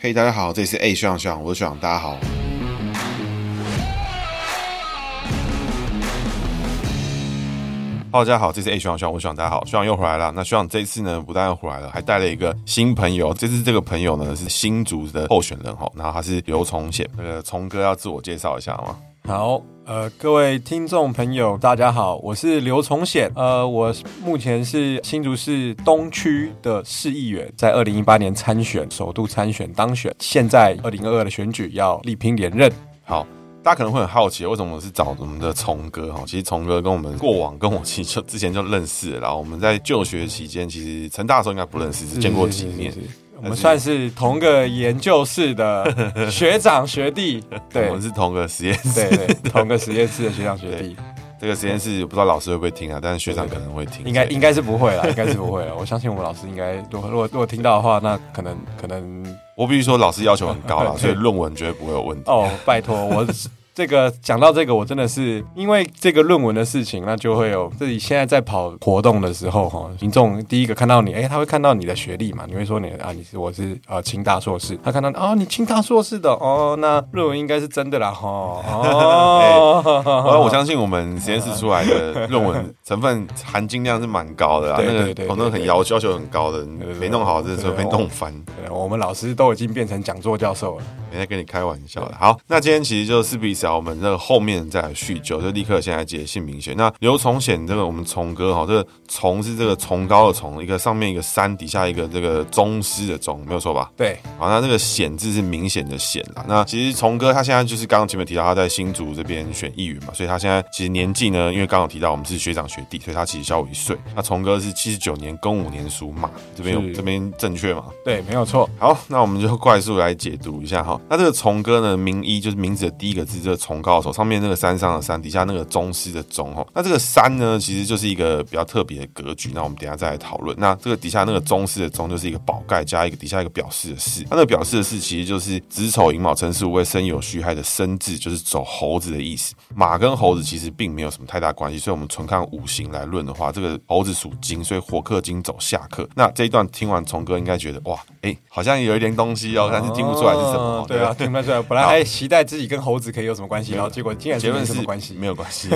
嘿，大家好，这里是 A 学长学长，我是学长，大家好。好大家好，这是 A 学长学长，我是学长，大家好，学长又回来了。那学长这次呢，不但又回来了，还带了一个新朋友。这次这个朋友呢是新竹的候选人哈，然后他是刘崇显。那个崇哥要自我介绍一下吗？好，呃，各位听众朋友，大家好，我是刘崇显。呃，我目前是新竹市东区的市议员，在二零一八年参选，首度参选当选，现在二零二二的选举要力拼连任。好。大家可能会很好奇，为什么我是找我们的崇哥哈？其实崇哥跟我们过往跟我其实就之前就认识了，然后我们在就学期间，其实成大的时候应该不认识，只见过几面。我们算是同个研究室的 学长学弟，对，我们是同个实验室，对，同个实验室的学长学弟。这个实验室不知道老师会不会听啊？但是学长可能会听，应该应该是不会啦，应该是不会了。我相信我们老师应该，如果如果如果听到的话，那可能可能，我必须说老师要求很高了，所以论文绝对不会有问题。哦，拜托我。这个讲到这个，我真的是因为这个论文的事情，那就会有自己现在在跑活动的时候，哈，民众第一个看到你，哎，他会看到你的学历嘛？你会说你啊，你是我是呃清大硕士，他看到哦，你清大硕士的哦，那论文应该是真的啦，哈 哦，我我相信我们实验室出来的论文成分含金量是蛮高的啊，那个我那个很要要求很高的，没弄好，这时候被弄翻。我们老师都已经变成讲座教授了，没在跟你开玩笑的。好，那今天其实就是比赛。我们这个后面再来叙旧，就立刻现在解姓名学。那刘崇显这个我们崇哥哈，这个崇是这个崇高的崇，一个上面一个山，底下一个这个宗师的宗，没有错吧？对。好，那这个显字是明显的显啦。那其实崇哥他现在就是刚刚前面提到他在新竹这边选议员嘛，所以他现在其实年纪呢，因为刚刚提到我们是学长学弟，所以他其实小我一岁。那崇哥是七十九年庚午年属马，这边有这边正确吗？对，没有错。好，那我们就快速来解读一下哈。那这个崇哥呢，名一就是名字的第一个字，这个崇高的崇，上面那个山上的山，底下那个宗师的宗哈。那这个山呢，其实就是一个比较特别的格局。那我们等一下再来讨论。那这个底下那个宗师的宗，就是一个宝盖加一个底下一个表示的示。它那个表示的示，其实就是子丑寅卯辰巳午未申酉戌亥的申字，就是走猴子的意思。马跟猴子其实并没有什么太大关系，所以我们纯看五行来论的话，这个猴子属金，所以火克金走下克。那这一段听完，崇哥应该觉得哇，哎、欸，好像有一点东西哦，但是听不出来是什么。哦、对啊，听不出来。本来还期待自己跟猴子可以有什么关系，然后结果竟然。结论是没关系，没有关系。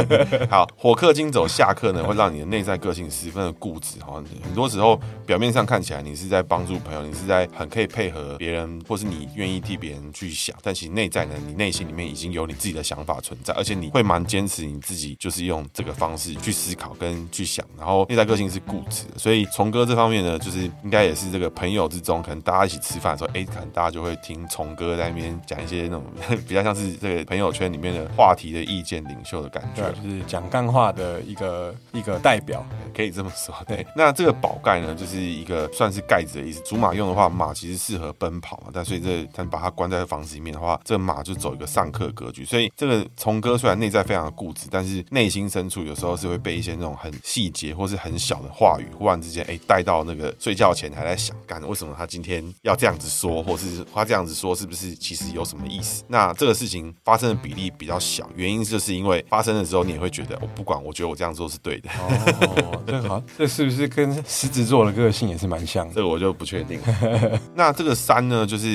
好，火克金走下克呢，会让你的内在个性十分的固执哈。很多时候表面上看起来你是在帮助朋友，你是在很可以配合别人，或是你愿意替别人去想，但其实内在呢，你内心里面已经有你自己的想法存在，而且你会蛮坚持你自己就是用这个方式去思考跟去想，然后内在个性是固执的。所以崇哥这方面呢，就是应该也是这个朋友之中，可能大家一起吃饭的时候，哎，可能大家就会听崇哥在那边讲一些那种比较像是这个朋友圈里面的。话题的意见领袖的感觉，就是讲干话的一个一个代表，可以这么说。对，那这个宝盖呢，就是一个算是盖子的意思。祖马用的话，马其实适合奔跑嘛，但所以这他把它关在房子里面的话，这个马就走一个上课格局。所以这个聪哥虽然内在非常的固执，但是内心深处有时候是会被一些那种很细节或是很小的话语，忽然之间哎带到那个睡觉前还在想，干为什么他今天要这样子说，或是他这样子说是不是其实有什么意思？那这个事情发生的比例比较小，原因就是因为发生的时候，你也会觉得我不管，我觉得我这样做是对的。哦，这好，这是不是跟狮子座的个性也是蛮像的？这个我就不确定。那这个山呢，就是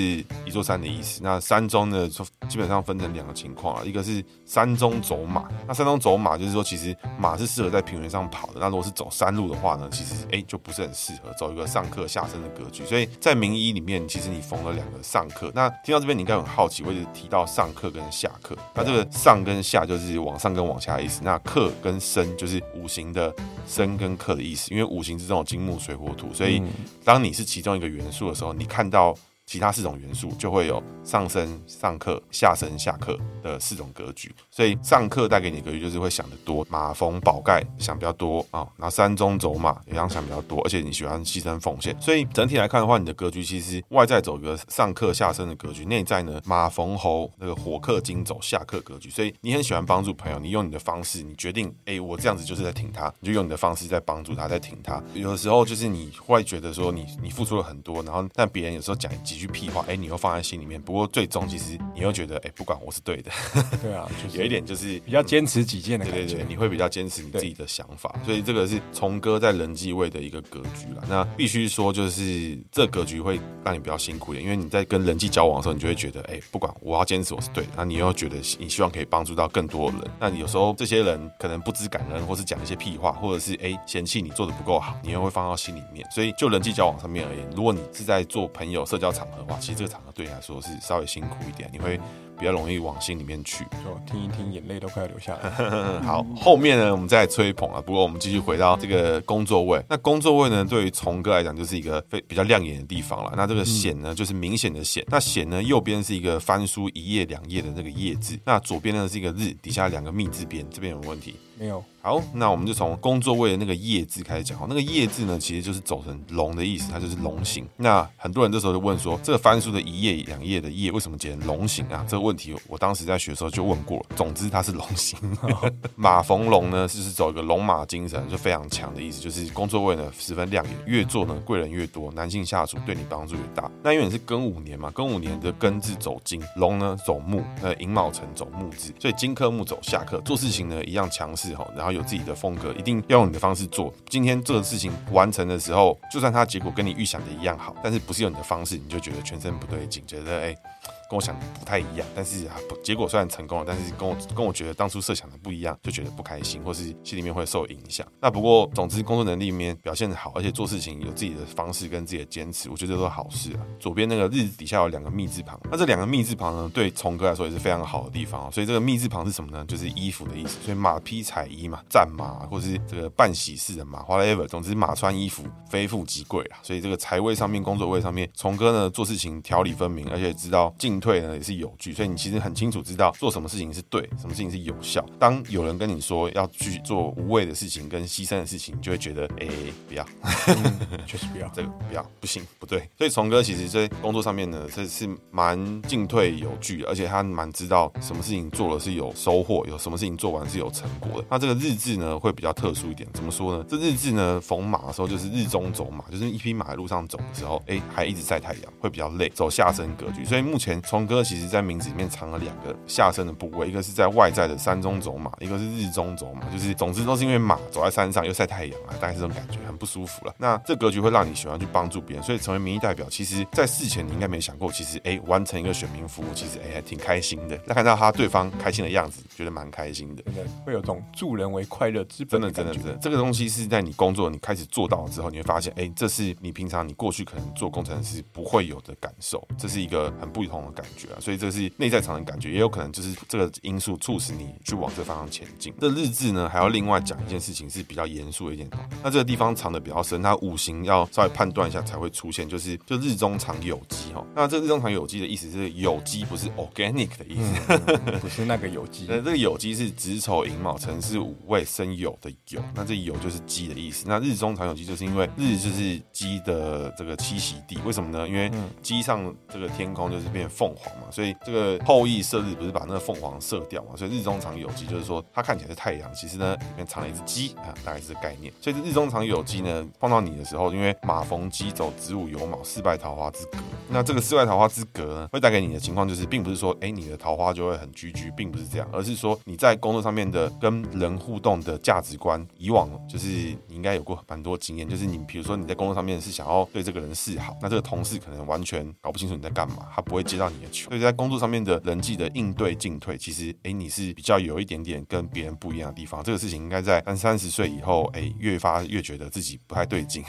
一座山的意思。那山中呢，就基本上分成两个情况啊，一个是山中走马。那山中走马就是说，其实马是适合在平原上跑的。那如果是走山路的话呢，其实哎就不是很适合走一个上课下生的格局。所以在名医里面，其实你缝了两个上课。那听到这边，你应该很好奇，我一直提到上课跟下课。那这个上跟下就是往上跟往下的意思，那克跟生就是五行的生跟克的意思，因为五行是这种金木水火土，所以当你是其中一个元素的时候，你看到。其他四种元素就会有上升、上克、下升、下克的四种格局，所以上克带给你格局就是会想得多，马逢宝盖想比较多啊，然后山中走马也想想比较多，而且你喜欢牺牲奉献，所以整体来看的话，你的格局其实外在走一个上克下升的格局，内在呢马逢猴那个火克金走下克格局，所以你很喜欢帮助朋友，你用你的方式，你决定哎、我这样子就是在挺他，你就用你的方式在帮助他，在挺他。有的时候就是你会觉得说你你付出了很多，然后但别人有时候讲一句。句屁话，哎，你又放在心里面。不过最终其实你又觉得，哎，不管我是对的。对啊，就是有一点就是比较坚持己见的感觉。对对对，你会比较坚持你自己的想法，所以这个是从哥在人际位的一个格局了。那必须说，就是这格局会让你比较辛苦一点，因为你在跟人际交往的时候，你就会觉得，哎，不管我要坚持我是对的，那你又觉得你希望可以帮助到更多的人。那你有时候这些人可能不知感恩，或是讲一些屁话，或者是哎嫌弃你做的不够好，你又会放到心里面。所以就人际交往上面而言，如果你是在做朋友社交场哇，其实这个场合对你来说是稍微辛苦一点，你会。比较容易往心里面去，就听一听，眼泪都快要流下来。好，后面呢，我们再吹捧啊。不过我们继续回到这个工作位。那工作位呢，对于从哥来讲，就是一个非比较亮眼的地方了。那这个显呢，就是明显的显。那显呢，右边是一个翻书一页两页的那个页字，那左边呢是一个日，底下两个密字边，这边有问题。没有。好，那我们就从工作位的那个业字开始讲。那个业字呢，其实就是走成龙的意思，它就是龙形。那很多人这时候就问说，这个翻书的一页两页的页为什么写成龙形啊？这个问题我当时在学的时候就问过了。总之它是龙形。马逢龙呢，就是走一个龙马精神，就非常强的意思，就是工作位呢十分亮眼，越做呢贵人越多，男性下属对你帮助越大。那因为你是庚午年嘛，庚午年的庚字走金，龙呢走木，那寅卯辰走木字，所以金克木走下克，做事情呢一样强势哈，然后。有自己的风格，一定要用你的方式做。今天这个事情完成的时候，就算它结果跟你预想的一样好，但是不是用你的方式，你就觉得全身不对劲，觉得哎。欸跟我想的不太一样，但是啊，结果虽然成功了，但是跟我跟我觉得当初设想的不一样，就觉得不开心，或是心里面会受影响。那不过，总之工作能力里面表现的好，而且做事情有自己的方式跟自己的坚持，我觉得都是好事啊。左边那个日底下有两个密字旁，那这两个密字旁呢，对从哥来说也是非常好的地方。所以这个密字旁是什么呢？就是衣服的意思。所以马匹彩衣嘛，战马或是这个办喜事的马，whatever，总之马穿衣服，非富即贵啊。所以这个财位上面，工作位上面，崇哥呢做事情条理分明，而且知道进退呢也是有据。所以你其实很清楚知道做什么事情是对，什么事情是有效。当有人跟你说要去做无谓的事情跟牺牲的事情，你就会觉得哎、欸，不要，确实不要，这个不要，不行，不对。所以从哥其实在工作上面呢，这是蛮进退有据，而且他蛮知道什么事情做了是有收获，有什么事情做完是有成果的。那这个日志呢会比较特殊一点，怎么说呢？这日志呢逢马的时候就是日中走马，就是一匹马在路上走的时候，哎、欸，还一直晒太阳，会比较累，走下身格局。所以目前从哥其实在。名字里面藏了两个下身的部位，一个是在外在的山中走马，一个是日中走马，就是总之都是因为马走在山上又晒太阳啊，大概是这种感觉，很不舒服了。那这格局会让你喜欢去帮助别人，所以成为民意代表，其实在事前你应该没想过，其实哎、欸，完成一个选民服务，其实哎、欸、还挺开心的。那看到他对方开心的样子，觉得蛮开心的，真的会有种助人为快乐之本的真的真的真的，这个东西是在你工作你开始做到了之后，你会发现，哎、欸，这是你平常你过去可能做工程师不会有的感受，这是一个很不同的感觉啊。所以这是内在场的感。觉也有可能就是这个因素促使你去往这方向前进。这日志呢，还要另外讲一件事情是比较严肃一点的。那这个地方藏的比较深，它五行要稍微判断一下才会出现，就是就日中藏有机哈。那这日中藏有机的意思是有机，不是 organic 的意思，嗯、不是那个有机。那这个有机是子丑寅卯辰巳午未申酉的酉，那这酉就是鸡的意思。那日中藏有机，就是因为日就是鸡的这个栖息地，为什么呢？因为鸡上这个天空就是变凤凰嘛，所以这个后羿。射日不是把那个凤凰射掉嘛？所以日中藏有机，就是说它看起来是太阳，其实呢里面藏了一只鸡啊，大概是这概念。所以日中藏有机呢，碰到你的时候，因为马逢鸡走子午酉卯，四败桃花之格。那这个四败桃花之格呢，会带给你的情况就是，并不是说哎、你的桃花就会很居居，并不是这样，而是说你在工作上面的跟人互动的价值观，以往就是你应该有过蛮多经验，就是你比如说你在工作上面是想要对这个人示好，那这个同事可能完全搞不清楚你在干嘛，他不会接到你的球。所以在工作上面的人际的应对进退，其实哎，你是比较有一点点跟别人不一样的地方。这个事情应该在三三十岁以后，哎，越发越觉得自己不太对劲。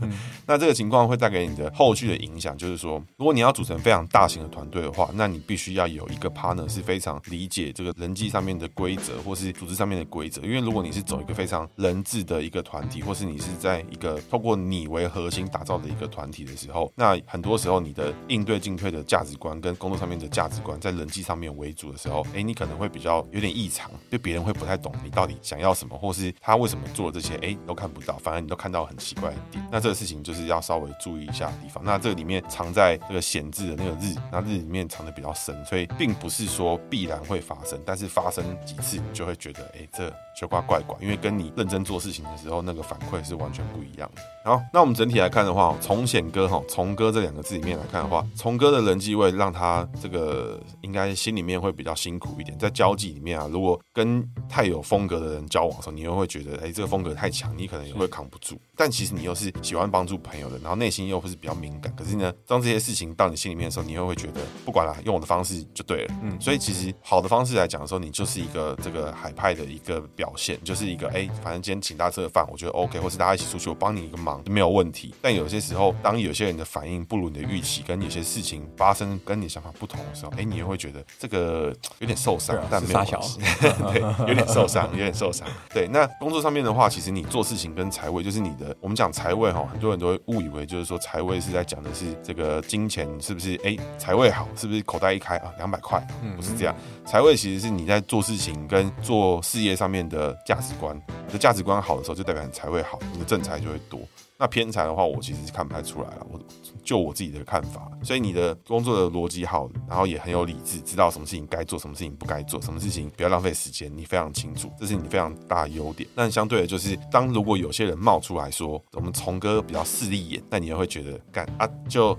嗯、那这个情况会带给你的后续的影响，就是说，如果你要组成非常大型的团队的话，那你必须要有一个 partner 是非常理解这个人际上面的规则，或是组织上面的规则。因为如果你是走一个非常人治的一个团体，或是你是在一个透过你为核心打造的一个团体的时候，那很多时候你的应对进退的价值观跟工作上面的价值观在人际上面为主的时候，哎、你可能会比较有点异常，就别人会不太懂你到底想要什么，或是他为什么做了这些，哎、都看不到，反而你都看到很奇怪的点。那这个事情就是要稍微注意一下的地方。那这里面藏在这个显字的那个日，那日里面藏的比较深，所以并不是说必然会发生，但是发生几次你就会觉得，哎、这就怪怪怪，因为跟你认真做事情的时候那个反馈是完全不一样的。好，那我们整体来看的话，从显哥哈，从哥这两个字里面来看的话，从哥的人际位让他这个应该心里面会比较辛苦一点，在交际里面啊，如果跟太有风格的人交往的时候，你又会觉得，哎、这个风格太强，你可能也会扛不住。但其实你又是喜欢帮助朋友的，然后内心又会是比较敏感。可是呢，当这些事情到你心里面的时候，你又会觉得，不管了，用我的方式就对了。嗯，所以其实好的方式来讲的时候，你就是一个这个海派的一个表现，就是一个哎、反正今天请大家吃个饭，我觉得 OK，或是大家一起出去，我帮你一个忙没有问题。但有些时候，当有些人的反应不如你的预期，跟有些事情发生跟想法不同的时候，哎、欸，你也会觉得这个有点受伤，但没有关系，对，有点受伤，有点受伤。对，那工作上面的话，其实你做事情跟财位，就是你的，我们讲财位哈，很多人都会误以为就是说财位是在讲的是这个金钱是不是？哎、欸，财位好，是不是口袋一开啊，两百块？不是这样，财位其实是你在做事情跟做事业上面的价值观，你的价值观好的时候，就代表你财位好，你的正财就会多。那偏财的话，我其实是看不太出来了。我就我自己的看法，所以你的工作的逻辑好，然后也很有理智，知道什么事情该做，什么事情不该做，什么事情不要浪费时间，你非常清楚，这是你非常大的优点。但相对的，就是当如果有些人冒出来说我们从哥比较势利眼，那你也会觉得干啊，就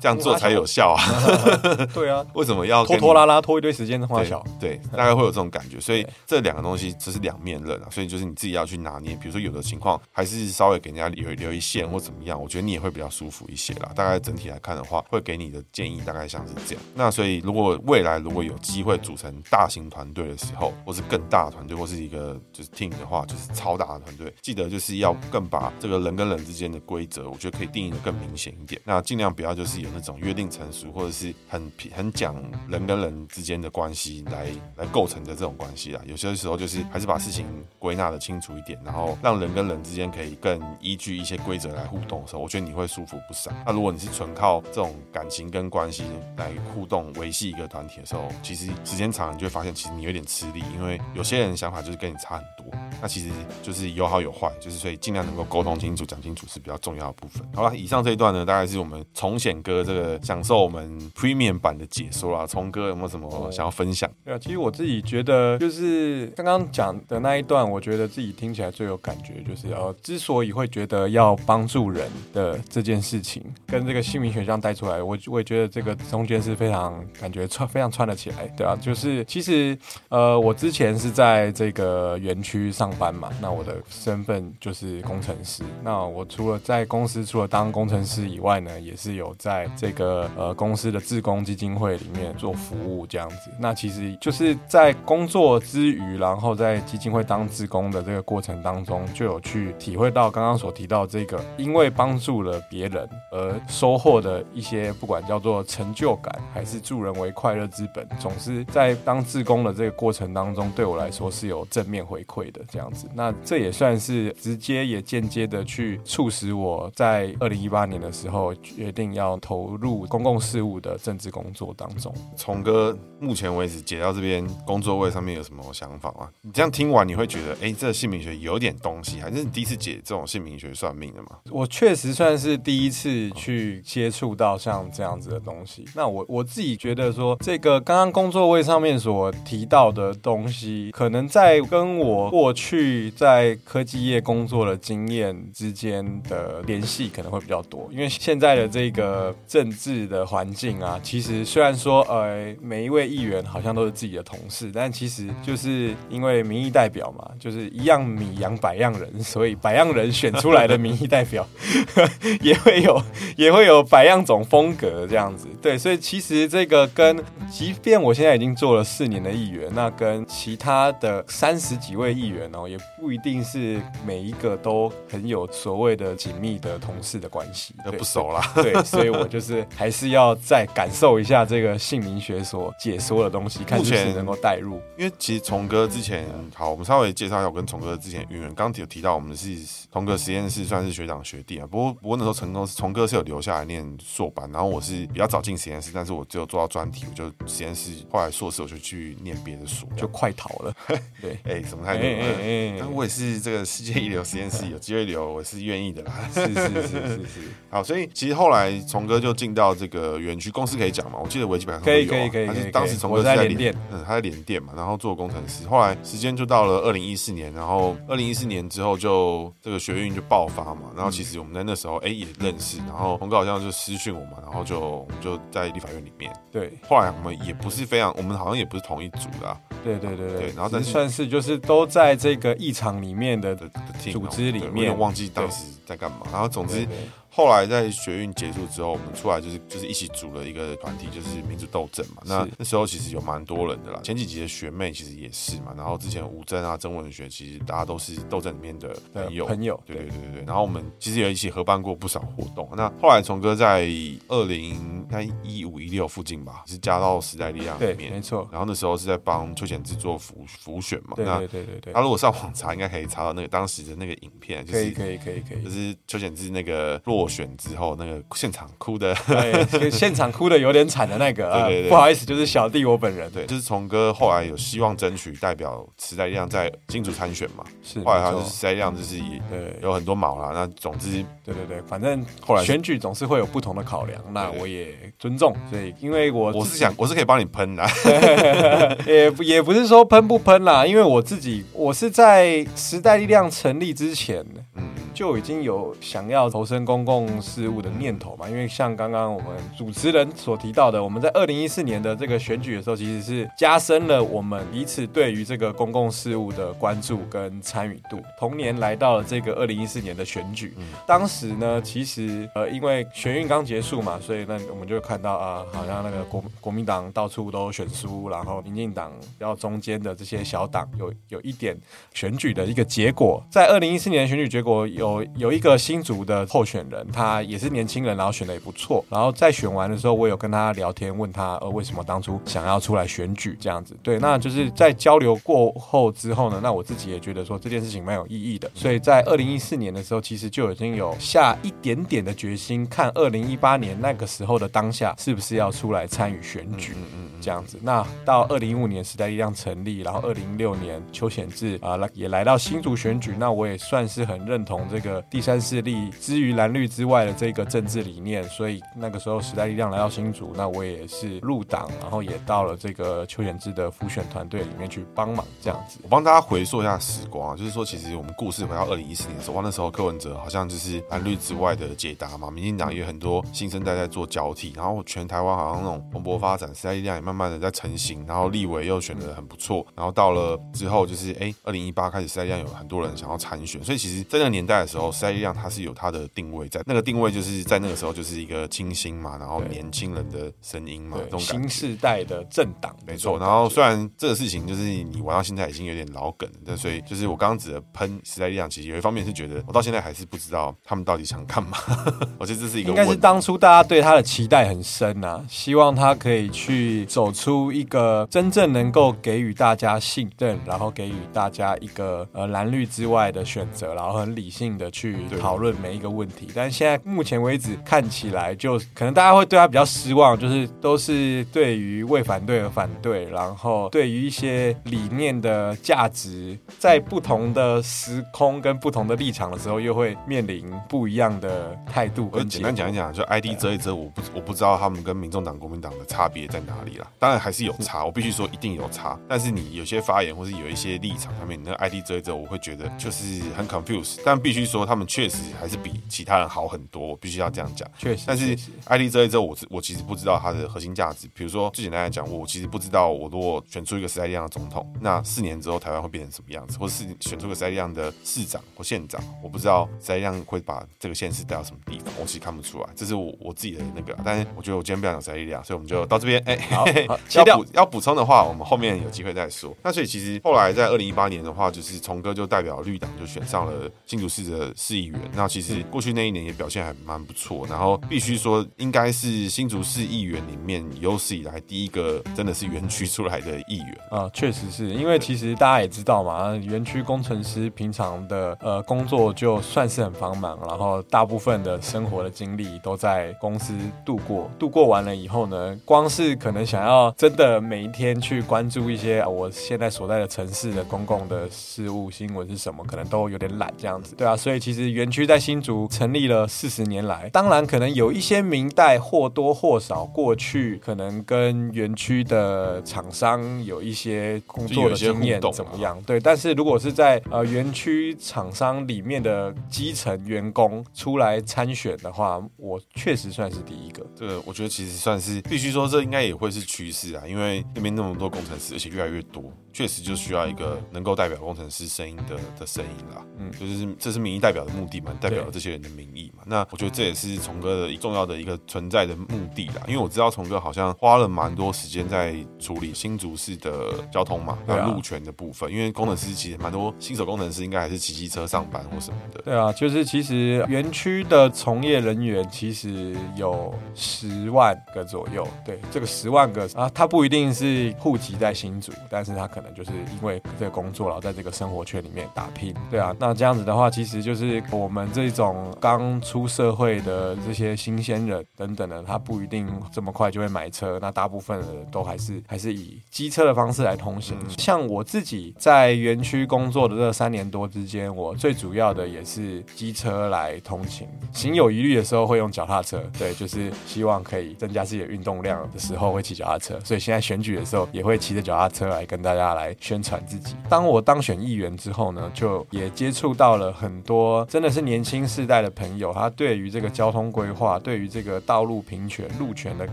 这样做才有效啊？对啊，为什么要拖拖拉拉拖一堆时间的花小？对，大概会有这种感觉。所以这两个东西只是两面刃啊，所以就是你自己要去拿捏。比如说有的情况还是稍微给人家留留一线或怎么样。我觉得你也会比较舒服一些啦。大概整体来看的话，会给你的建议大概像是这样。那所以如果未来如果有机会组成大型团队的时候，或是更大的团队，或是一个就是 team 的话，就是超大的团队，记得就是要更把这个人跟人之间的规则，我觉得可以定义得更明显一点。那尽量不要就是有那种约定成熟，或者是很很讲人跟人之间的关系来来构成的这种关系啦。有些时候就是还是把事情归纳得清楚一点，然后让人跟人之间可以更依据一些规则来互动的时候。我觉得你会舒服不少。那如果你是纯靠这种感情跟关系来互动维系一个团体的时候，其实时间长你就会发现，其实你有点吃力，因为有些人想法就是跟你差很多。那其实就是有好有坏，就是所以尽量能够沟通清楚、讲清楚是比较重要的部分。好了，以上这一段呢，大概是我们重显哥这个享受我们 Premium 版的解说啦。从哥有没有什么想要分享？对啊，其实我自己觉得就是刚刚讲的那一段，我觉得自己听起来最有感觉，就是呃，之所以会觉得要帮助人。的这件事情跟这个姓名选项带出来，我我也觉得这个中间是非常感觉串非常串得起来，对啊，就是其实呃，我之前是在这个园区上班嘛，那我的身份就是工程师。那我除了在公司除了当工程师以外呢，也是有在这个呃公司的自工基金会里面做服务这样子。那其实就是在工作之余，然后在基金会当自工的这个过程当中，就有去体会到刚刚所提到这个，因为帮。助了别人而收获的一些，不管叫做成就感，还是助人为快乐之本，总是在当志工的这个过程当中，对我来说是有正面回馈的这样子。那这也算是直接也间接的去促使我在二零一八年的时候决定要投入公共事务的政治工作当中。从哥目前为止解到这边工作位上面有什么想法吗？你这样听完你会觉得，哎、这个姓名学有点东西，还是你第一次解这种姓名学算命我确实。算是第一次去接触到像这样子的东西。那我我自己觉得说，这个刚刚工作位上面所提到的东西，可能在跟我过去在科技业工作的经验之间的联系可能会比较多。因为现在的这个政治的环境啊，其实虽然说呃每一位议员好像都是自己的同事，但其实就是因为民意代表嘛，就是一样米养百样人，所以百样人选出来的民意代表。也会有，也会有百样种风格这样子，对，所以其实这个跟，即便我现在已经做了四年的议员，那跟其他的三十几位议员哦，也不一定是每一个都很有所谓的紧密的同事的关系，都不熟啦。对，所以我就是还是要再感受一下这个姓名学所解说的东西，看是不是能够带入。因为其实从哥之前，好，我们稍微介绍一下我跟从哥之前的渊源。刚刚有提到我们是同个实验室，算是学长学弟啊。不过不过那时候成功从哥是有留下来念硕班，然后我是比较早进实验室，但是我只有做到专题，我就实验室后来硕士我就去念别的书，就快逃了。对，哎、欸，什么态度？哎哎哎，我也是这个世界一流实验室 有机会留，我是愿意的啦。是是是是是。好，所以其实后来从哥就进到这个园区公司可以讲嘛？我记得维基百科可以可以可以，他是当时从哥在联电，嗯，他在联电嘛，然后做工程师。后来时间就到了二零一四年，然后二零一四年之后就这个学运就爆发嘛。然后其实我们在那时候哎、欸、也认识，然后洪哥好像就私讯我们，然后就我们就在立法院里面。对，后来我们也不是非常，我们好像也不是同一组的、啊。对对对对，对然后但是算是就是都在这个议场里面的的组织里面，我忘记当时在干嘛。然后总之。后来在学运结束之后，我们出来就是就是一起组了一个团体，就是民主斗争嘛。那那时候其实有蛮多人的啦，前几集的学妹其实也是嘛。然后之前吴峥啊、曾文学，其实大家都是斗争里面的朋友。朋友，对对对对对。然后我们其实也一起合办过不少活动。那后来崇哥在二零一五一六附近吧，是加到时代力量里面，没错。然后那时候是在帮邱显智做辅辅选嘛。对对对对对。他如果上网查，应该可以查到那个当时的那个影片，就是可以可以可以可以，就是邱显志那个落选之后那个。现场哭的，对，现场哭的有点惨的那个，对对对，不好意思，就是小弟我本人，对，就是从哥后来有希望争取代表时代力量在金主参选嘛，是，后来他是时代力量就是也有很多毛啦，那总之，对对对，反正后来选举总是会有不同的考量，那我也尊重，所以因为我我是想我是可以帮你喷的，也也不是说喷不喷啦，因为我自己我是在时代力量成立之前，嗯。就已经有想要投身公共事务的念头嘛，因为像刚刚我们主持人所提到的，我们在二零一四年的这个选举的时候，其实是加深了我们彼此对于这个公共事务的关注跟参与度。同年来到了这个二零一四年的选举，当时呢，其实呃，因为选运刚结束嘛，所以那我们就看到啊，好像那个国国民党到处都选输，然后民进党要中间的这些小党有有一点选举的一个结果，在二零一四年的选举结果有。有有一个新竹的候选人，他也是年轻人，然后选的也不错。然后在选完的时候，我有跟他聊天，问他呃为什么当初想要出来选举这样子。对，那就是在交流过后之后呢，那我自己也觉得说这件事情蛮有意义的。所以在二零一四年的时候，其实就已经有下一点点的决心，看二零一八年那个时候的当下是不是要出来参与选举，这样子。那到二零一五年时代力量成立，然后二零一六年邱显志啊来也来到新竹选举，那我也算是很认同这这个第三势力之于蓝绿之外的这个政治理念，所以那个时候时代力量来到新竹，那我也是入党，然后也到了这个邱显志的辅选团队里面去帮忙，这样子。我帮大家回溯一下时光啊，就是说，其实我们故事回到二零一四年的时候，那时候柯文哲好像就是蓝绿之外的解答嘛，民进党也有很多新生代在做交替，然后全台湾好像那种蓬勃发展，时代力量也慢慢的在成型，然后立委又选得很不错，然后到了之后就是哎，二零一八开始时代力量有很多人想要参选，所以其实在那个年代时候。时代力量它是有它的定位在，那个定位就是在那个时候就是一个清新嘛，然后年轻人的声音嘛，这种新世代的政党，没错。然后虽然这个事情就是你玩到现在已经有点老梗了，但所以就是我刚刚指的喷时代力量，其实有一方面是觉得我到现在还是不知道他们到底想干嘛。我觉得这是一个应该是当初大家对他的期待很深啊，希望他可以去走出一个真正能够给予大家信任，然后给予大家一个呃蓝绿之外的选择，然后很理性的去。讨论每一个问题，但现在目前为止看起来，就可能大家会对他比较失望，就是都是对于为反对而反对，然后对于一些理念的价值，在不同的时空跟不同的立场的时候，又会面临不一样的态度。我简单讲一讲，就 ID 遮一遮，我不我不知道他们跟民众党、国民党的差别在哪里啦。当然还是有差，我必须说一定有差。但是你有些发言或是有一些立场上面，你那 ID 遮一遮，我会觉得就是很 confused。但必须说他们。确实还是比其他人好很多，我必须要这样讲。确实，但是 ID 遮一周，我我其实不知道它的核心价值。比如说，最简单来讲，我其实不知道，我如果选出一个时代力量的总统，那四年之后台湾会变成什么样子，或者是选出一个时代力量的市长或县长，我不知道时代力量会把这个县市带到什么地方，我其实看不出来。这是我我自己的那个，但是我觉得我今天不想讲时代力量，所以我们就到这边。哎、欸，好，要补要补充的话，我们后面有机会再说。那所以其实后来在二零一八年的话，就是崇哥就代表绿党就选上了新竹市的市议员。那其实过去那一年也表现还蛮不错，然后必须说应该是新竹市议员里面有史以来第一个真的是园区出来的议员。啊，确实是因为其实大家也知道嘛，园区工程师平常的呃工作就算是很繁忙，然后大部分的生活的精力都在公司度过，度过完了以后呢，光是可能想要真的每一天去关注一些我现在所在的城市的公共的事务新闻是什么，可能都有点懒这样子，对啊，所以其实园区在新竹成立了四十年来，当然可能有一些明代或多或少过去可能跟园区的厂商有一些工作的经验怎么样？对，但是如果是在呃园区厂商里面的基层员工出来参选的话，我确实算是第一个。这个我觉得其实算是必须说，这应该也会是趋势啊，因为那边那么多工程师，而且越来越多。确实就需要一个能够代表工程师声音的的声音啦，嗯，就是这是民意代表的目的嘛，代表了这些人的民意嘛。那我觉得这也是崇哥的重要的一个存在的目的啦，因为我知道崇哥好像花了蛮多时间在处理新竹市的交通嘛，还有路权的部分。因为工程师其实蛮多新手工程师应该还是骑机车上班或什么的。对啊，就是其实园区的从业人员其实有十万个左右，对，这个十万个啊，他不一定是户籍在新竹，但是他可能。就是因为这个工作，然后在这个生活圈里面打拼，对啊，那这样子的话，其实就是我们这种刚出社会的这些新鲜人等等的，他不一定这么快就会买车，那大部分的人都还是还是以机车的方式来通行。嗯、像我自己在园区工作的这三年多之间，我最主要的也是机车来通勤，行有疑虑的时候会用脚踏车，对，就是希望可以增加自己的运动量的时候会骑脚踏车，所以现在选举的时候也会骑着脚踏车来跟大家。来宣传自己。当我当选议员之后呢，就也接触到了很多真的是年轻世代的朋友，他对于这个交通规划，对于这个道路平权、路权的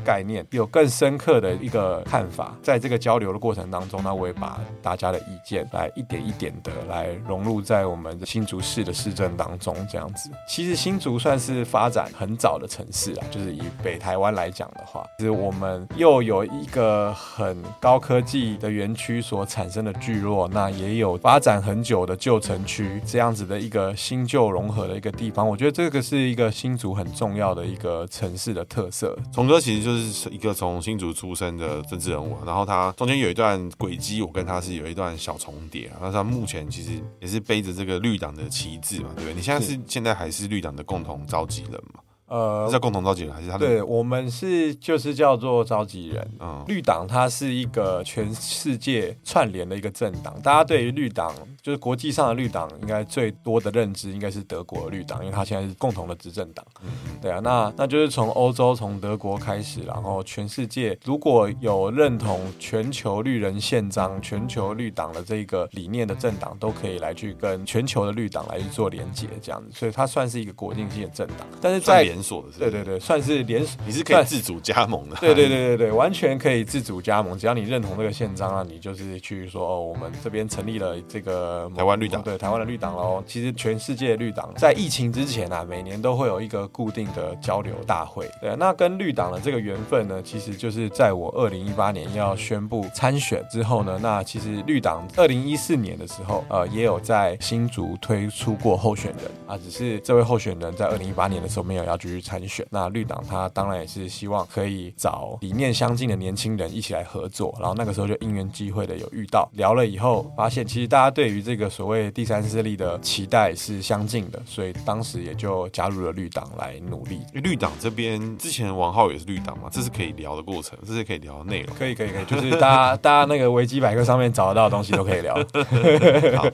概念有更深刻的一个看法。在这个交流的过程当中，呢我也把大家的意见来一点一点的来融入在我们的新竹市的市政当中。这样子，其实新竹算是发展很早的城市啊，就是以北台湾来讲的话，其实我们又有一个很高科技的园区所。产生的聚落，那也有发展很久的旧城区，这样子的一个新旧融合的一个地方，我觉得这个是一个新竹很重要的一个城市的特色。崇哥其实就是一个从新竹出生的政治人物，然后他中间有一段轨迹，我跟他是有一段小重叠，然后他目前其实也是背着这个绿党的旗帜嘛，对不对？你现在是现在还是绿党的共同召集人吗？呃，是叫共同召集人还是他的？对，我们是就是叫做召集人。嗯，绿党它是一个全世界串联的一个政党。大家对于绿党，就是国际上的绿党，应该最多的认知应该是德国的绿党，因为它现在是共同的执政党。嗯，对啊，那那就是从欧洲从德国开始，然后全世界如果有认同全球绿人宪章、全球绿党的这个理念的政党，都可以来去跟全球的绿党来去做连接，这样子。所以它算是一个国际性的政党，但是在连锁的是，对对对，算是连锁，你是可以自主加盟的。对对对对对，完全可以自主加盟，只要你认同这个宪章啊，你就是去说哦，我们这边成立了这个台湾绿党，对台湾的绿党喽。其实全世界绿党在疫情之前啊，每年都会有一个固定的交流大会。对，那跟绿党的这个缘分呢，其实就是在我二零一八年要宣布参选之后呢，那其实绿党二零一四年的时候，呃，也有在新竹推出过候选人啊，只是这位候选人在二零一八年的时候没有要。去参选，那绿党他当然也是希望可以找理念相近的年轻人一起来合作，然后那个时候就因缘际会的有遇到，聊了以后发现其实大家对于这个所谓第三势力的期待是相近的，所以当时也就加入了绿党来努力。绿党这边之前王浩也是绿党嘛，这是可以聊的过程，这是可以聊的内容。可以可以可以，就是大家 大家那个维基百科上面找得到的东西都可以聊。好，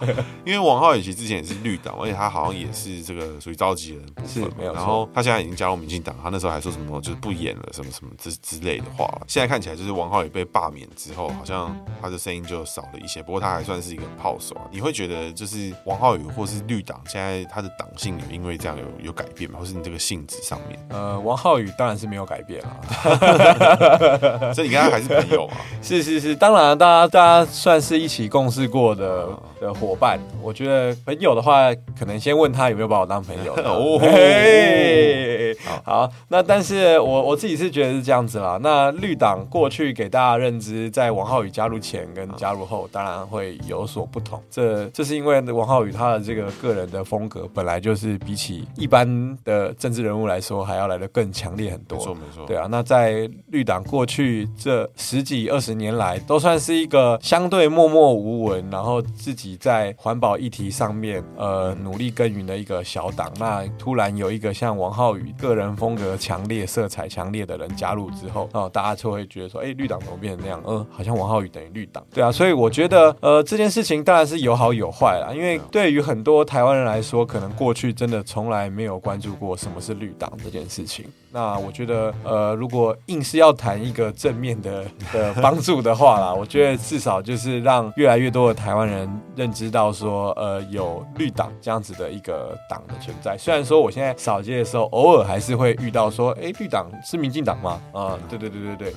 因为王浩也其实之前也是绿党，而且他好像也是这个属于召集人部分，是没有。然后他现在。已经加入民进党，他那时候还说什么就是不演了，什么什么之之类的话。现在看起来就是王浩宇被罢免之后，好像他的声音就少了一些。不过他还算是一个炮手啊。你会觉得就是王浩宇或是绿党现在他的党性有因为这样有有改变吗？或是你这个性质上面？呃，王浩宇当然是没有改变了，所以你跟他还是朋友啊？是是是，当然大家大家算是一起共事过的的伙伴。我觉得朋友的话，可能先问他有没有把我当朋友。哦。嘿嘿嘿好，那但是我我自己是觉得是这样子啦。那绿党过去给大家认知，在王浩宇加入前跟加入后，当然会有所不同。这这是因为王浩宇他的这个个人的风格，本来就是比起一般的政治人物来说，还要来的更强烈很多。没错没错，对啊。那在绿党过去这十几二十年来，都算是一个相对默默无闻，然后自己在环保议题上面呃努力耕耘的一个小党。那突然有一个像王浩宇个人风格强烈、色彩强烈的人加入之后，哦，大家就会觉得说，哎，绿党怎么变成那样？嗯、呃，好像王浩宇等于绿党，对啊。所以我觉得，呃，这件事情当然是有好有坏啦。因为对于很多台湾人来说，可能过去真的从来没有关注过什么是绿党这件事情。那我觉得，呃，如果硬是要谈一个正面的 的帮助的话啦，我觉得至少就是让越来越多的台湾人认知到说，呃，有绿党这样子的一个党的存在。虽然说我现在扫街的时候，偶尔尔还是会遇到说，哎，绿党是民进党吗？啊，对对对对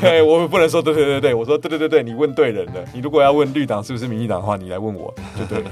对，我不能说对对对对，我说对对对对，你问对人了。你如果要问绿党是不是民进党的话，你来问我对对。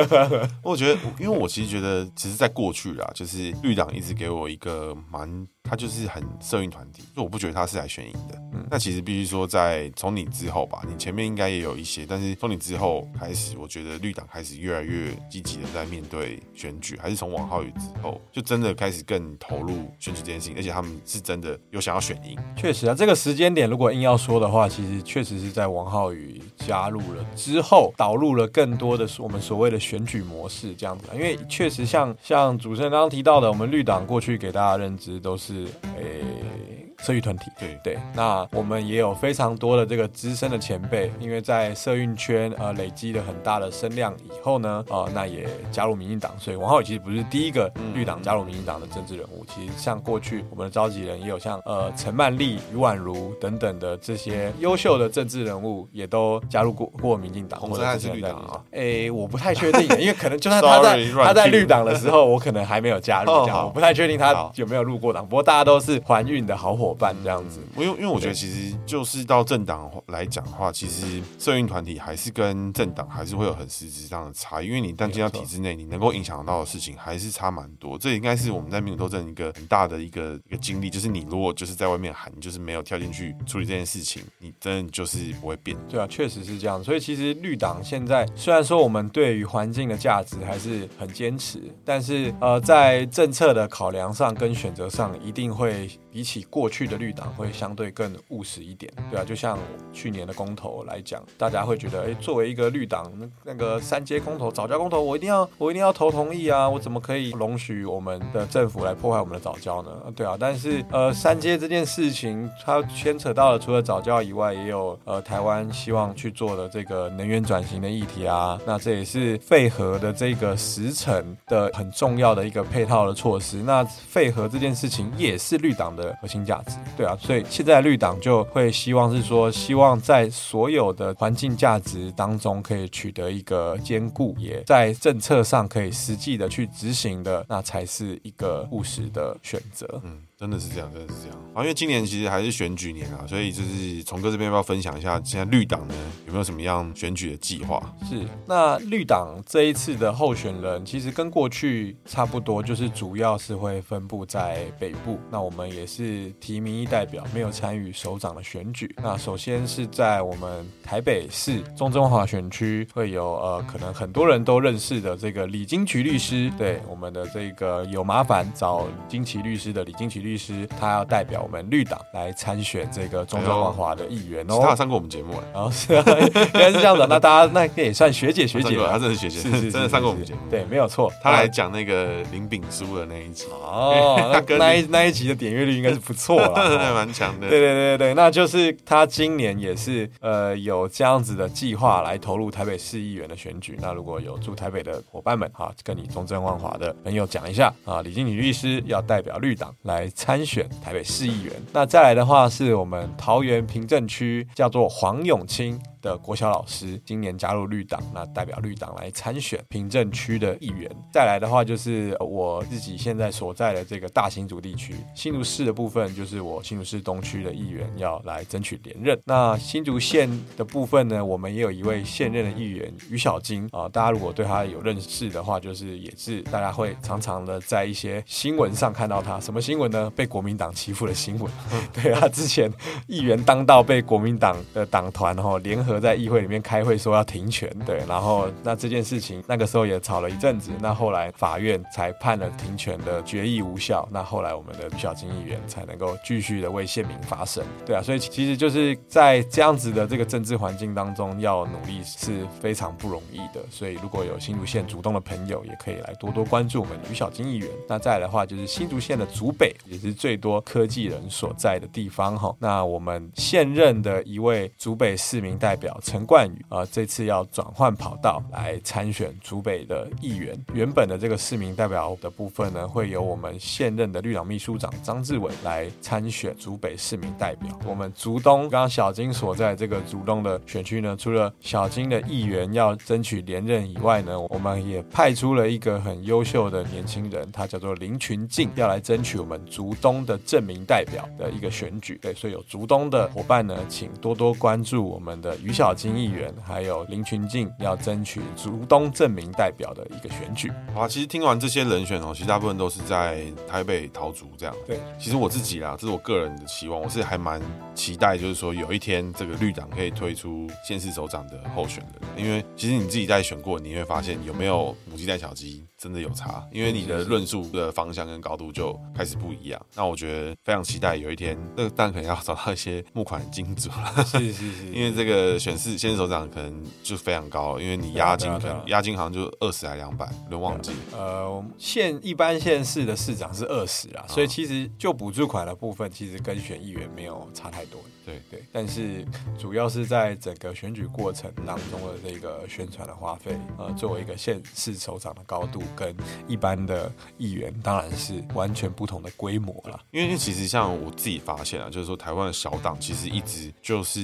我觉得，因为我其实觉得，其实在过去啦，就是绿党一直给我一个蛮。他就是很社运团体，就我不觉得他是来选赢的。嗯，那其实必须说，在从你之后吧，你前面应该也有一些，但是从你之后开始，我觉得绿党开始越来越积极的在面对选举，还是从王浩宇之后，就真的开始更投入选举这件事情，而且他们是真的有想要选赢。确实啊，这个时间点如果硬要说的话，其实确实是在王浩宇加入了之后，导入了更多的我们所谓的选举模式这样子。因为确实像像主持人刚刚提到的，我们绿党过去给大家认知都是。eh, 社运团体，对对，那我们也有非常多的这个资深的前辈，因为在社运圈呃累积了很大的声量以后呢，呃，那也加入民进党，所以王浩宇其实不是第一个绿党加入民进党的政治人物，其实像过去我们的召集人也有像呃陈曼丽、余婉如等等的这些优秀的政治人物，也都加入过过民进党。洪申翰是绿党啊？哎，我不太确定，因为可能就算他在 他在绿党的时候，我可能还没有加入，这样 我不太确定他有没有入过党。不过大家都是怀孕的好伙。办这样子，因为因为我觉得其实就是到政党来讲的话，其实社运团体还是跟政党还是会有很实质上的差异。因为你但进到体制内，你能够影响到的事情还是差蛮多。这应该是我们在民主斗争一个很大的一个一个经历，就是你如果就是在外面喊，你就是没有跳进去处理这件事情，你真的就是不会变。对啊，确实是这样。所以其实绿党现在虽然说我们对于环境的价值还是很坚持，但是呃，在政策的考量上跟选择上，一定会比起过去。去的绿党会相对更务实一点，对啊，就像去年的公投来讲，大家会觉得，哎，作为一个绿党，那个三阶公投、早教公投，我一定要我一定要投同意啊，我怎么可以容许我们的政府来破坏我们的早教呢？对啊，但是呃，三阶这件事情，它牵扯到了除了早教以外，也有呃台湾希望去做的这个能源转型的议题啊，那这也是废核的这个时程的很重要的一个配套的措施。那废核这件事情也是绿党的核心价值。对啊，所以现在绿党就会希望是说，希望在所有的环境价值当中可以取得一个兼顾，也在政策上可以实际的去执行的，那才是一个务实的选择。嗯。真的是这样，真的是这样啊！因为今年其实还是选举年啊，所以就是从哥这边要分享一下，现在绿党呢有没有什么样选举的计划？是，那绿党这一次的候选人其实跟过去差不多，就是主要是会分布在北部。那我们也是提民意代表，没有参与首长的选举。那首先是在我们台北市中正万华选区，会有呃，可能很多人都认识的这个李金奇律师，对我们的这个有麻烦找金奇律师的李金奇律。律师他要代表我们绿党来参选这个中正万华的议员哦，他有上过我们节目，然后是啊，原来是这样子，那大家那也算学姐学姐，他真的是学姐，是是真的上过我们节目，对，没有错，他来讲那个林炳书的那一集。哦，那那一那一集的点阅率应该是不错了，对，蛮强的，对对对对，那就是他今年也是呃有这样子的计划来投入台北市议员的选举，那如果有住台北的伙伴们哈，跟你中正万华的朋友讲一下啊，李经理律师要代表绿党来。参选台北市议员，那再来的话是我们桃园平镇区叫做黄永清。的国小老师，今年加入绿党，那代表绿党来参选平镇区的议员。再来的话就是我自己现在所在的这个大新竹地区，新竹市的部分就是我新竹市东区的议员要来争取连任。那新竹县的部分呢，我们也有一位现任的议员于小金啊，大家如果对他有认识的话，就是也是大家会常常的在一些新闻上看到他。什么新闻呢？被国民党欺负的新闻。对啊，之前议员当道被国民党的党团然后联合在议会里面开会说要停权。对，然后那这件事情那个时候也吵了一阵子。那后来法院才判了停权的决议无效。那后来我们的于小金议员才能够继续的为县民发声。对啊，所以其实就是在这样子的这个政治环境当中，要努力是非常不容易的。所以如果有新竹县主动的朋友，也可以来多多关注我们于小金议员。那再来的话，就是新竹县的竹北也是最多科技人所在的地方哈。那我们现任的一位竹北市民代表表陈冠宇啊，这次要转换跑道来参选竹北的议员。原本的这个市民代表的部分呢，会由我们现任的绿党秘书长张志伟来参选竹北市民代表。我们竹东刚刚小金所在这个竹东的选区呢，除了小金的议员要争取连任以外呢，我们也派出了一个很优秀的年轻人，他叫做林群进，要来争取我们竹东的证明代表的一个选举。对，所以有竹东的伙伴呢，请多多关注我们的于小金议员，还有林群进要争取竹东正名代表的一个选举。好，其实听完这些人选哦，其实大部分都是在台北桃竹这样。对，其实我自己啦，这是我个人的期望，我是还蛮期待，就是说有一天这个绿党可以推出县市首长的候选人，因为其实你自己在选过，你会发现有没有母鸡带小鸡。真的有差，因为你的论述的方向跟高度就开始不一样。那我觉得非常期待有一天，那个但可能要找到一些募款金主了。是是是，因为这个选市县首长可能就非常高，因为你押金可能押金好像就二十还两百，有点忘记。呃，县一般县市的市长是二十啊，所以其实就补助款的部分，其实跟选议员没有差太多。对对，但是主要是在整个选举过程当中的这个宣传的花费，呃，作为一个县市首长的高度，跟一般的议员当然是完全不同的规模了。因为其实像我自己发现啊，就是说台湾的小党其实一直就是，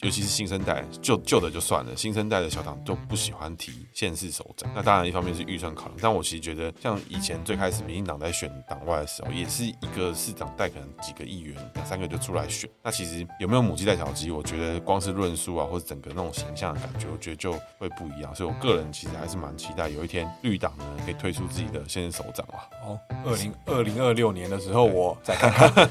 尤其是新生代，旧旧的就算了，新生代的小党都不喜欢提县市首长。那当然一方面是预算考量，但我其实觉得像以前最开始民进党在选党外的时候，也是一个市长带可能几个议员两三个就出来选，那其实。有没有母鸡带小鸡？我觉得光是论述啊，或者整个那种形象的感觉，我觉得就会不一样。所以我个人其实还是蛮期待有一天绿党呢可以推出自己的现任首长啊。哦，二零二零二六年的时候，我再看看。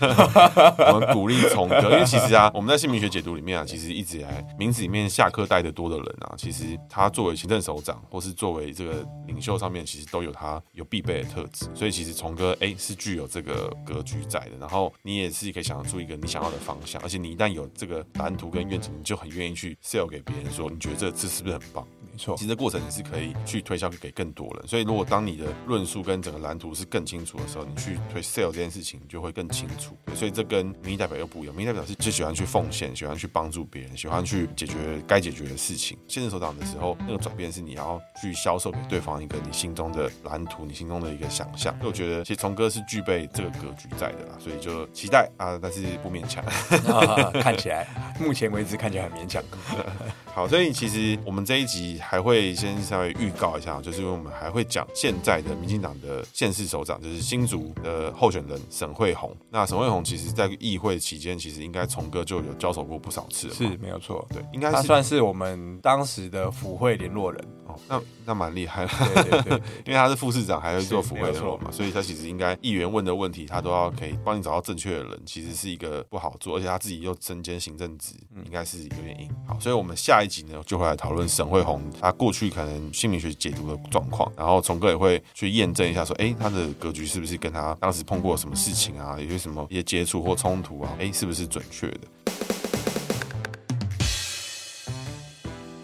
我们鼓励从哥，因为其实啊，我们在姓名学解读里面啊，其实一直以来名字里面下课带的多的人啊，其实他作为行政首长或是作为这个领袖上面，其实都有他有必备的特质。所以其实从哥哎是具有这个格局在的，然后你也是可以想得出一个你想要的方向，而且你。一旦有这个蓝图跟愿景，你就很愿意去 sell 给别人，说你觉得这次是不是很棒？没错，其实这过程你是可以去推销给更多人。所以如果当你的论述跟整个蓝图是更清楚的时候，你去推 sell 这件事情就会更清楚。所以这跟民意代表又不一样，民意代表是就喜欢去奉献，喜欢去帮助别人，喜欢去解决该解决的事情。现任首长的时候，那个转变是你要去销售给对方一个你心中的蓝图，你心中的一个想象。所以我觉得其实从哥是具备这个格局在的啦，所以就期待啊，但是不勉强。啊、看起来，目前为止看起来很勉强。好，所以其实我们这一集还会先稍微预告一下，就是因为我们还会讲现在的民进党的县市首长，就是新竹的候选人沈惠宏。那沈惠宏其实在议会期间，其实应该从哥就有交手过不少次了，是没有错。对，应该算是我们当时的府会联络人哦。那那蛮厉害的，对对对，因为他是副市长，还会做府会联络嘛，所以他其实应该议员问的问题，他都要可以帮你找到正确的人。其实是一个不好做，而且他自己又身兼行政职，应该是有点硬。好，所以我们下一集呢就会来讨论沈慧宏他过去可能心理学解读的状况，然后从哥也会去验证一下，说，哎，他的格局是不是跟他当时碰过什么事情啊，有些什么一些接触或冲突啊，哎，是不是准确的？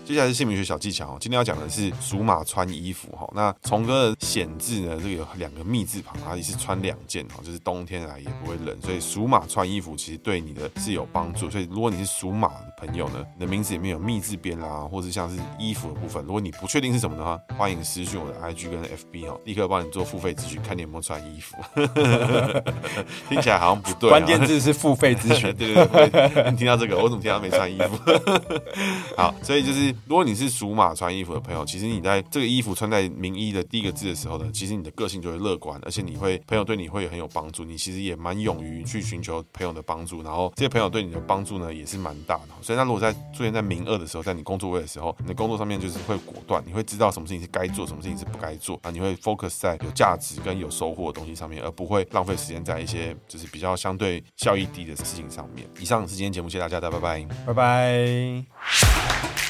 接下来是姓名学小技巧，今天要讲的是属马穿衣服哈。那从哥的显字呢，这个有两个密字旁，它也是穿两件哈，就是冬天来也不会冷，所以属马穿衣服其实对你的是有帮助。所以如果你是属马的朋友呢，你的名字里面有密字边啦，或者像是衣服的部分，如果你不确定是什么的话，欢迎私讯我的 IG 跟 FB 哈，立刻帮你做付费咨询，看你有没有穿衣服。听起来好像不对，关键字是付费咨询。对 对对，你听到这个，我怎么听到没穿衣服？好，所以就是如果你是属马穿衣服的朋友，其实你在这个衣服穿在名一的第一个字的时候呢，其实你的个性就会乐观，而且你会朋友对你会很有帮助，你其实也蛮勇于去寻求朋友的帮助，然后这些朋友对你的帮助呢也是蛮大的。所以他如果在出现在名二的时候，在你工作位的时候，你的工作上面就是会果断，你会知道什么事情是该做，什么事情是不该做啊，你会 focus 在有价值跟有收获的东西上面，而不会浪费时间在一些就是比较相对效益低的事情上面。以上是今天节目，谢谢大家的，拜拜，拜拜。